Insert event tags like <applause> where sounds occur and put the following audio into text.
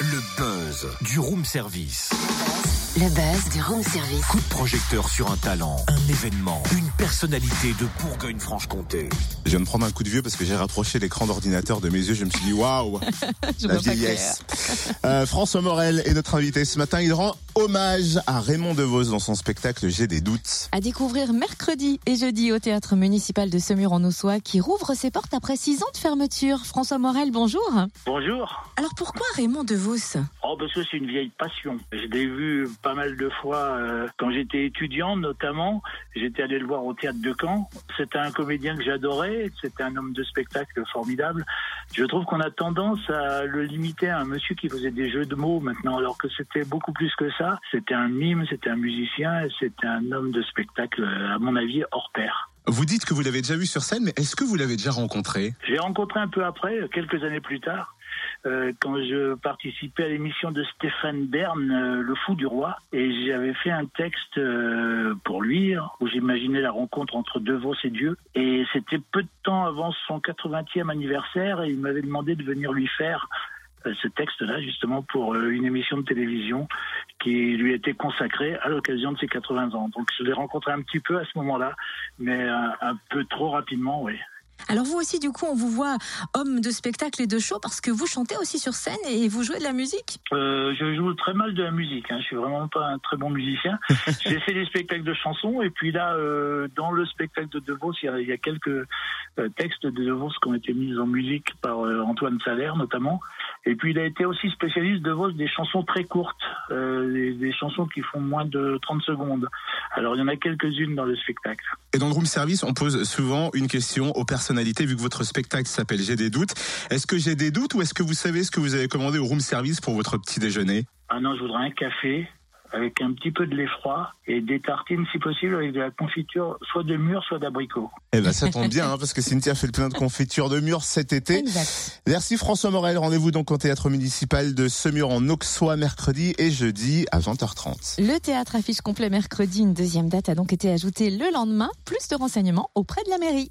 Le buzz du room service. Le buzz du room service. Coup de projecteur sur un talent, un événement, une personnalité de Bourgogne-Franche-Comté. Je viens de prendre un coup de vieux parce que j'ai rapproché l'écran d'ordinateur de mes yeux. Je me suis dit waouh, <laughs> la vieillesse. Euh, François Morel est notre invité ce matin. Il rend hommage à Raymond DeVos dans son spectacle J'ai des doutes. À découvrir mercredi et jeudi au théâtre municipal de Semur en Ossois qui rouvre ses portes après six ans de fermeture. François Morel, bonjour. Bonjour. Alors pourquoi Raymond DeVos? Oh, parce que c'est une vieille passion. Je l'ai vu pas mal de fois euh, quand j'étais étudiant, notamment. J'étais allé le voir au théâtre de Caen. C'était un comédien que j'adorais. C'était un homme de spectacle formidable. Je trouve qu'on a tendance à le limiter à un monsieur qui faisait des jeux de mots maintenant, alors que c'était beaucoup plus que ça. C'était un mime, c'était un musicien, c'était un homme de spectacle, à mon avis, hors pair. Vous dites que vous l'avez déjà vu sur scène, mais est-ce que vous l'avez déjà rencontré? J'ai rencontré un peu après, quelques années plus tard, euh, quand je participais à l'émission de Stéphane Bern, euh, Le Fou du Roi, et j'avais fait un texte euh, pour lui où j'imaginais la rencontre entre Devos et Dieu. Et c'était peu de temps avant son 80e anniversaire, et il m'avait demandé de venir lui faire euh, ce texte-là, justement, pour euh, une émission de télévision qui lui était consacrée à l'occasion de ses 80 ans. Donc je l'ai rencontré un petit peu à ce moment-là, mais un, un peu trop rapidement, oui. Alors vous aussi, du coup, on vous voit homme de spectacle et de show parce que vous chantez aussi sur scène et vous jouez de la musique. Euh, je joue très mal de la musique. Hein. Je suis vraiment pas un très bon musicien. <laughs> J'ai fait des spectacles de chansons et puis là, euh, dans le spectacle de De Vos, il y a, il y a quelques euh, textes de De Vos qui ont été mis en musique par euh, Antoine Salaire notamment. Et puis il a été aussi spécialiste de Vos des chansons très courtes, euh, des, des chansons qui font moins de 30 secondes. Alors il y en a quelques-unes dans le spectacle. Et dans le room service, on pose souvent une question aux personnalités, vu que votre spectacle s'appelle J'ai des doutes. Est-ce que j'ai des doutes ou est-ce que vous savez ce que vous avez commandé au room service pour votre petit déjeuner? Ah non, je voudrais un café avec un petit peu de lait froid et des tartines si possible avec de la confiture soit de mûre soit d'abricot. Eh ben ça tombe bien hein, parce que Cynthia fait le plein de confiture de mûre cet été. Exact. Merci François Morel. Rendez-vous donc au théâtre municipal de Semur en Auxois mercredi et jeudi à 20h30. Le théâtre affiche complet mercredi. Une deuxième date a donc été ajoutée le lendemain. Plus de renseignements auprès de la mairie.